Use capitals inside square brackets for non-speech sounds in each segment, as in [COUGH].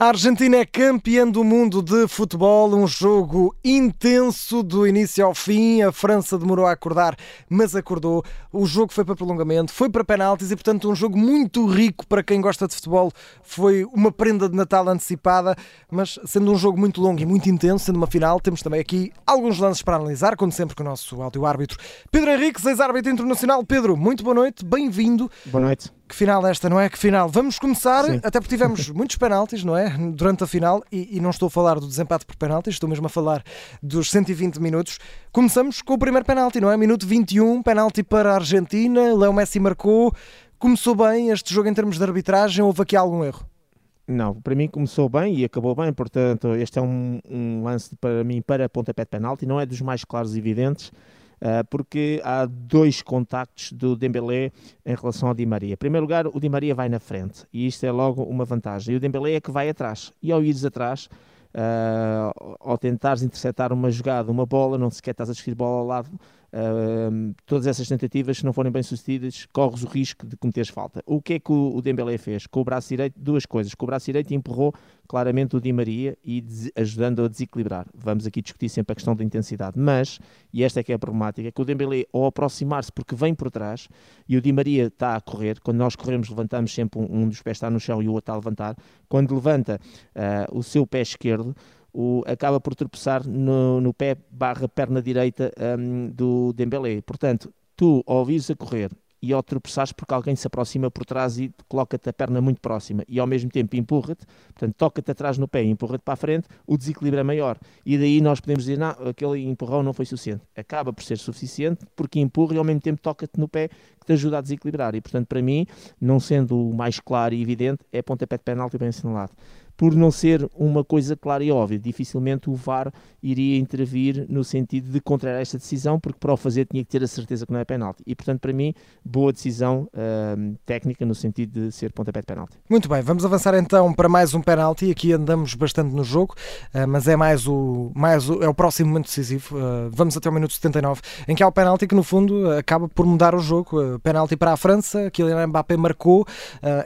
A Argentina é campeã do mundo de futebol, um jogo intenso do início ao fim. A França demorou a acordar, mas acordou. O jogo foi para prolongamento, foi para penaltis e, portanto, um jogo muito rico para quem gosta de futebol. Foi uma prenda de Natal antecipada, mas sendo um jogo muito longo e muito intenso, sendo uma final, temos também aqui alguns lances para analisar, como sempre com o nosso áudio-árbitro Pedro Henrique, ex-árbitro internacional. Pedro, muito boa noite, bem-vindo. Boa noite. Que final esta, não é? Que final. Vamos começar, Sim. até porque tivemos [LAUGHS] muitos penaltis, não é? Durante a final, e, e, não estou a falar do desempate por penaltis, estou mesmo a falar dos 120 minutos. Começamos com o primeiro penalti, não é? Minuto 21, penalti para a Argentina, Léo Messi marcou. Começou bem este jogo em termos de arbitragem, houve aqui algum erro? Não, para mim começou bem e acabou bem, portanto, este é um, um lance para mim para pontapé de penalti, não é dos mais claros e evidentes porque há dois contactos do Dembélé em relação ao Di Maria. Em primeiro lugar, o Di Maria vai na frente e isto é logo uma vantagem. E o Dembélé é que vai atrás. E ao ires atrás, uh, ao tentares interceptar uma jogada, uma bola, não sequer estás a discutir bola ao lado, Uh, todas essas tentativas, se não forem bem sucedidas, corres o risco de cometeres falta. O que é que o, o Dembélé fez? Com o braço direito, duas coisas. Com o braço direito empurrou claramente o Di Maria e ajudando a desequilibrar. Vamos aqui discutir sempre a questão da intensidade. Mas, e esta é que é a problemática, é que o Dembélé, ao aproximar-se, porque vem por trás, e o Di Maria está a correr, quando nós corremos, levantamos sempre um, um dos pés está no chão e o outro está a levantar. Quando levanta uh, o seu pé esquerdo, o, acaba por tropeçar no, no pé barra perna direita um, do Dembélé. Portanto, tu ao vires a correr e ao tropeçares porque alguém se aproxima por trás e coloca-te a perna muito próxima e ao mesmo tempo empurra-te, portanto toca-te atrás no pé e empurra-te para a frente, o desequilíbrio é maior. E daí nós podemos dizer, não, aquele empurrão não foi suficiente. Acaba por ser suficiente porque empurra e ao mesmo tempo toca-te no pé que te ajuda a desequilibrar. E portanto, para mim, não sendo o mais claro e evidente, é pontapé de penalti bem assinalado por não ser uma coisa clara e óbvia. Dificilmente o VAR iria intervir no sentido de contrariar esta decisão, porque para o fazer tinha que ter a certeza que não é penalti. E, portanto, para mim, boa decisão uh, técnica no sentido de ser pontapé de penalti. Muito bem, vamos avançar então para mais um penalti. Aqui andamos bastante no jogo, uh, mas é mais o, mais o, é o próximo momento decisivo. Uh, vamos até o minuto 79, em que há o penalti que, no fundo, acaba por mudar o jogo. Penalti para a França, Kylian Mbappé marcou.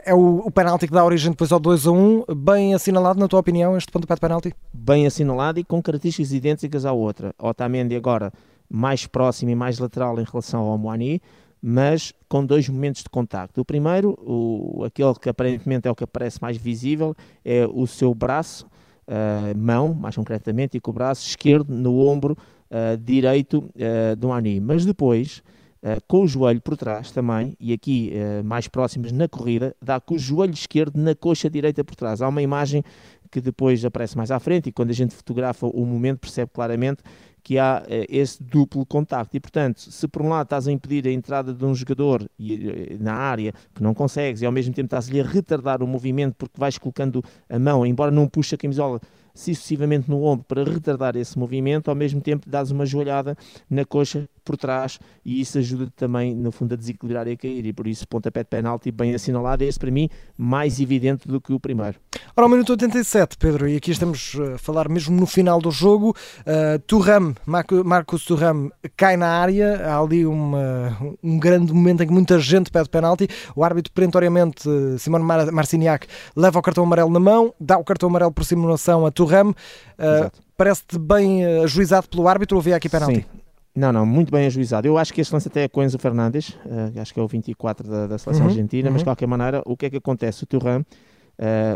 é o, o penalti que dá origem depois ao 2 a 1, bem assinalado, na tua opinião, este pontapé de penalti? Bem assinalado e com características idênticas à outra. Otamendi agora mais próximo e mais lateral em relação ao Moani, mas com dois momentos de contacto. O primeiro, o, aquele que aparentemente é o que aparece mais visível, é o seu braço, uh, mão, mais concretamente, e com o braço esquerdo no ombro uh, direito uh, do Moani. Mas depois Uh, com o joelho por trás também, e aqui uh, mais próximos na corrida, dá com o joelho esquerdo na coxa direita por trás. Há uma imagem que depois aparece mais à frente e quando a gente fotografa o momento percebe claramente que há uh, esse duplo contacto. E, portanto, se por um lado estás a impedir a entrada de um jogador e, na área que não consegues e ao mesmo tempo estás-lhe a retardar o movimento porque vais colocando a mão, embora não puxe a camisola sucessivamente no ombro para retardar esse movimento, ao mesmo tempo dás uma joelhada na coxa por trás e isso ajuda também, no fundo, a desequilibrar e a cair. E por isso, pontapé de penalti bem assinalado, esse para mim mais evidente do que o primeiro. Ora, o minuto 87, Pedro, e aqui estamos a falar mesmo no final do jogo. Uh, Turram, Marcos Turram cai na área, há ali uma, um grande momento em que muita gente pede penalti. O árbitro, perentoriamente, Simone Mar Marciniak, leva o cartão amarelo na mão, dá o cartão amarelo por simulação a Turram. Uh, Parece-te bem ajuizado pelo árbitro ou havia aqui penalti? Sim. Não, não, muito bem ajuizado. Eu acho que este lance até é com Enzo Fernandes, uh, acho que é o 24 da, da seleção uhum, argentina, uhum. mas de qualquer maneira, o que é que acontece? O Turan, uh,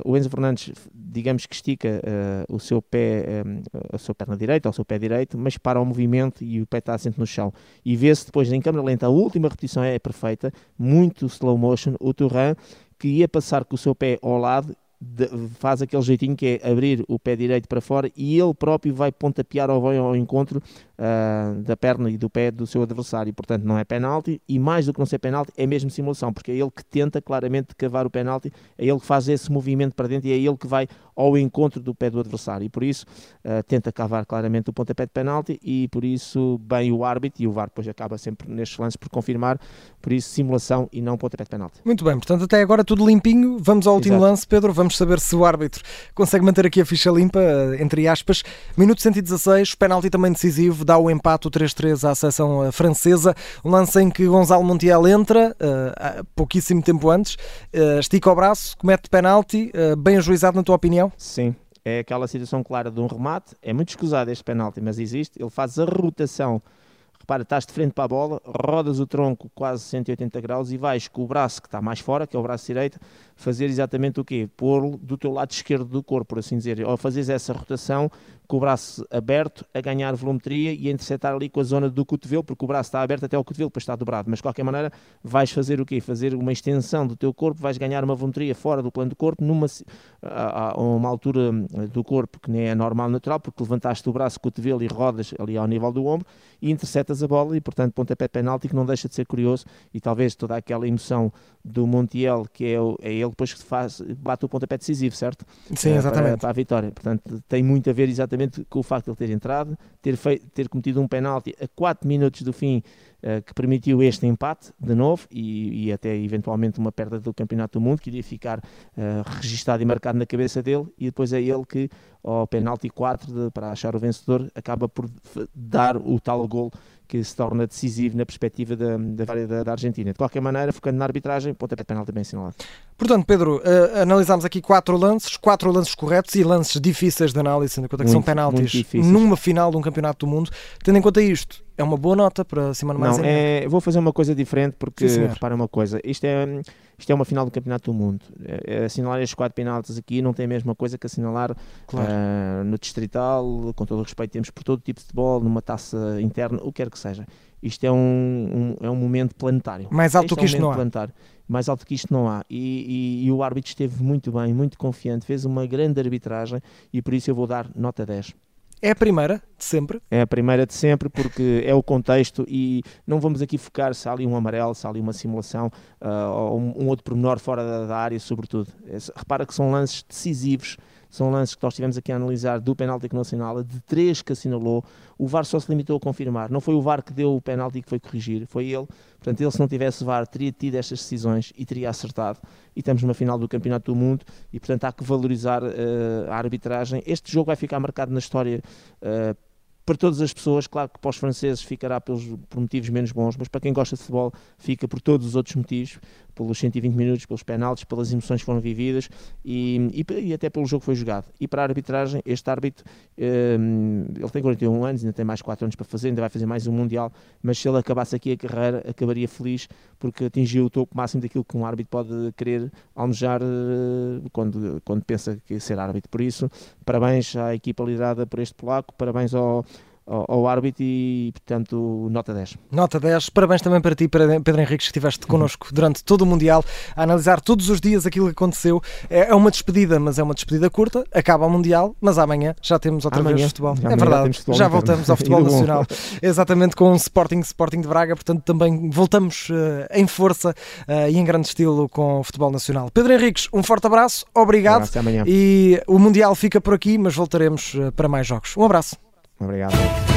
o Enzo Fernandes, digamos que estica uh, o seu pé, um, a sua perna direita, ou o seu pé direito, mas para o movimento e o pé está assente no chão. E vê-se depois em câmera lenta, a última repetição é perfeita, muito slow motion, o Turan que ia passar com o seu pé ao lado de, faz aquele jeitinho que é abrir o pé direito para fora e ele próprio vai pontapear ou vai ao encontro uh, da perna e do pé do seu adversário. Portanto, não é penalti e mais do que não ser penalti, é mesmo simulação, porque é ele que tenta claramente cavar o penalti, é ele que faz esse movimento para dentro e é ele que vai ao encontro do pé do adversário. E por isso uh, tenta cavar claramente o pontapé de penalti e por isso bem o árbitro e o VAR depois acaba sempre nestes lances por confirmar, por isso simulação e não pontapé de penalti. Muito bem, portanto até agora tudo limpinho. Vamos ao último Exato. lance, Pedro. Vamos vamos saber se o árbitro consegue manter aqui a ficha limpa, entre aspas. Minuto 116, penalti também decisivo, dá o empate, o 3-3 à seleção francesa. Um lance em que Gonzalo Montiel entra, uh, pouquíssimo tempo antes, uh, estica o braço, comete penalti, uh, bem ajuizado na tua opinião? Sim, é aquela situação clara de um remate. É muito escusado este penalti, mas existe. Ele faz a rotação Repara, estás de frente para a bola, rodas o tronco quase 180 graus e vais com o braço que está mais fora, que é o braço direito, fazer exatamente o quê? Pôr-lo do teu lado esquerdo do corpo, por assim dizer. Ou fazeres essa rotação com o braço aberto, a ganhar volumetria e a interceptar ali com a zona do cotovelo, porque o braço está aberto até o cotovelo, para estar dobrado. Mas de qualquer maneira, vais fazer o quê? Fazer uma extensão do teu corpo, vais ganhar uma volumetria fora do plano do corpo, numa a, a uma altura do corpo que nem é normal, natural, porque levantaste o braço, cotovelo e rodas ali ao nível do ombro e interceptas a bola e, portanto, pontapé penalti que não deixa de ser curioso e talvez toda aquela emoção do Montiel, que é, é ele depois que faz, bate o pontapé decisivo, certo? Sim, exatamente. Para, para, a vitória. Portanto, tem muito a ver exatamente com o facto de ele ter entrado, ter, feito, ter cometido um penalti a 4 minutos do fim que permitiu este empate de novo e, e, até eventualmente uma perda do Campeonato do Mundo que iria ficar uh, registado e marcado na cabeça dele e depois é ele que ao penalti 4 de, para achar o vencedor acaba por dar o tal gol que se torna decisivo na perspectiva da, da, da Argentina. De qualquer maneira, focando na arbitragem, pontapé de penalti bem assinalado. Portanto, Pedro, uh, analisámos aqui quatro lances, quatro lances corretos e lances difíceis de análise, tendo em conta que muito, são penaltis numa final de um campeonato do mundo. Tendo em conta isto, é uma boa nota para cima de mais Não, é, vou fazer uma coisa diferente porque, Sim, repara uma coisa, isto é, isto é uma final do campeonato do mundo. É, é assinalar estes quatro penaltis aqui não tem a mesma coisa que assinalar claro. uh, no distrital, com todo o respeito temos por todo tipo de futebol, numa taça interna, o que quer que seja. Isto é um, um é um momento planetário. Mais alto que é um isto não há. Planetário. Mais alto que isto não há. E, e, e o árbitro esteve muito bem, muito confiante, fez uma grande arbitragem e por isso eu vou dar nota 10. É a primeira de sempre? É a primeira de sempre porque é o contexto e não vamos aqui focar se há ali um amarelo, se há ali uma simulação uh, ou um, um, outro pormenor fora da, da área, sobretudo. É, repara que são lances decisivos são lances que nós tivemos aqui a analisar do penalti que não assinala, de três que assinalou, o VAR só se limitou a confirmar. Não foi o VAR que deu o penalti que foi corrigir, foi ele. Portanto, ele se não tivesse VAR teria tido estas decisões e teria acertado. E estamos numa final do Campeonato do Mundo e, portanto, há que valorizar uh, a arbitragem. Este jogo vai ficar marcado na história uh, para todas as pessoas, claro que para os franceses ficará pelos, por motivos menos bons, mas para quem gosta de futebol fica por todos os outros motivos, pelos 120 minutos, pelos penaltis, pelas emoções que foram vividas e, e, e, até pelo jogo que foi jogado. E para a arbitragem, este árbitro, um, ele tem 41 anos, ainda tem mais 4 anos para fazer, ainda vai fazer mais um Mundial, mas se ele acabasse aqui a carreira, acabaria feliz porque atingiu o topo máximo daquilo que um árbitro pode querer almejar uh, quando, quando pensa que ser árbitro. Por isso, parabéns à equipa liderada por este polaco, parabéns ao ao, ao, árbitro e, portanto, nota 10. Nota 10. Parabéns também para ti, Pedro Henriques, que estiveste uhum. connosco durante todo o Mundial a analisar todos os dias aquilo que aconteceu. É, é uma despedida, mas é uma despedida curta. Acaba o Mundial, mas amanhã já temos outra amanhã, vez futebol. É verdade, futebol já voltamos ao [LAUGHS] futebol nacional. Exatamente com o Sporting, Sporting de Braga, portanto, também voltamos uh, em força uh, e em grande estilo com o futebol nacional. Pedro Henriques, um forte abraço, obrigado. Um abraço, e o Mundial fica por aqui, mas voltaremos uh, para mais jogos. Um abraço. Obrigado.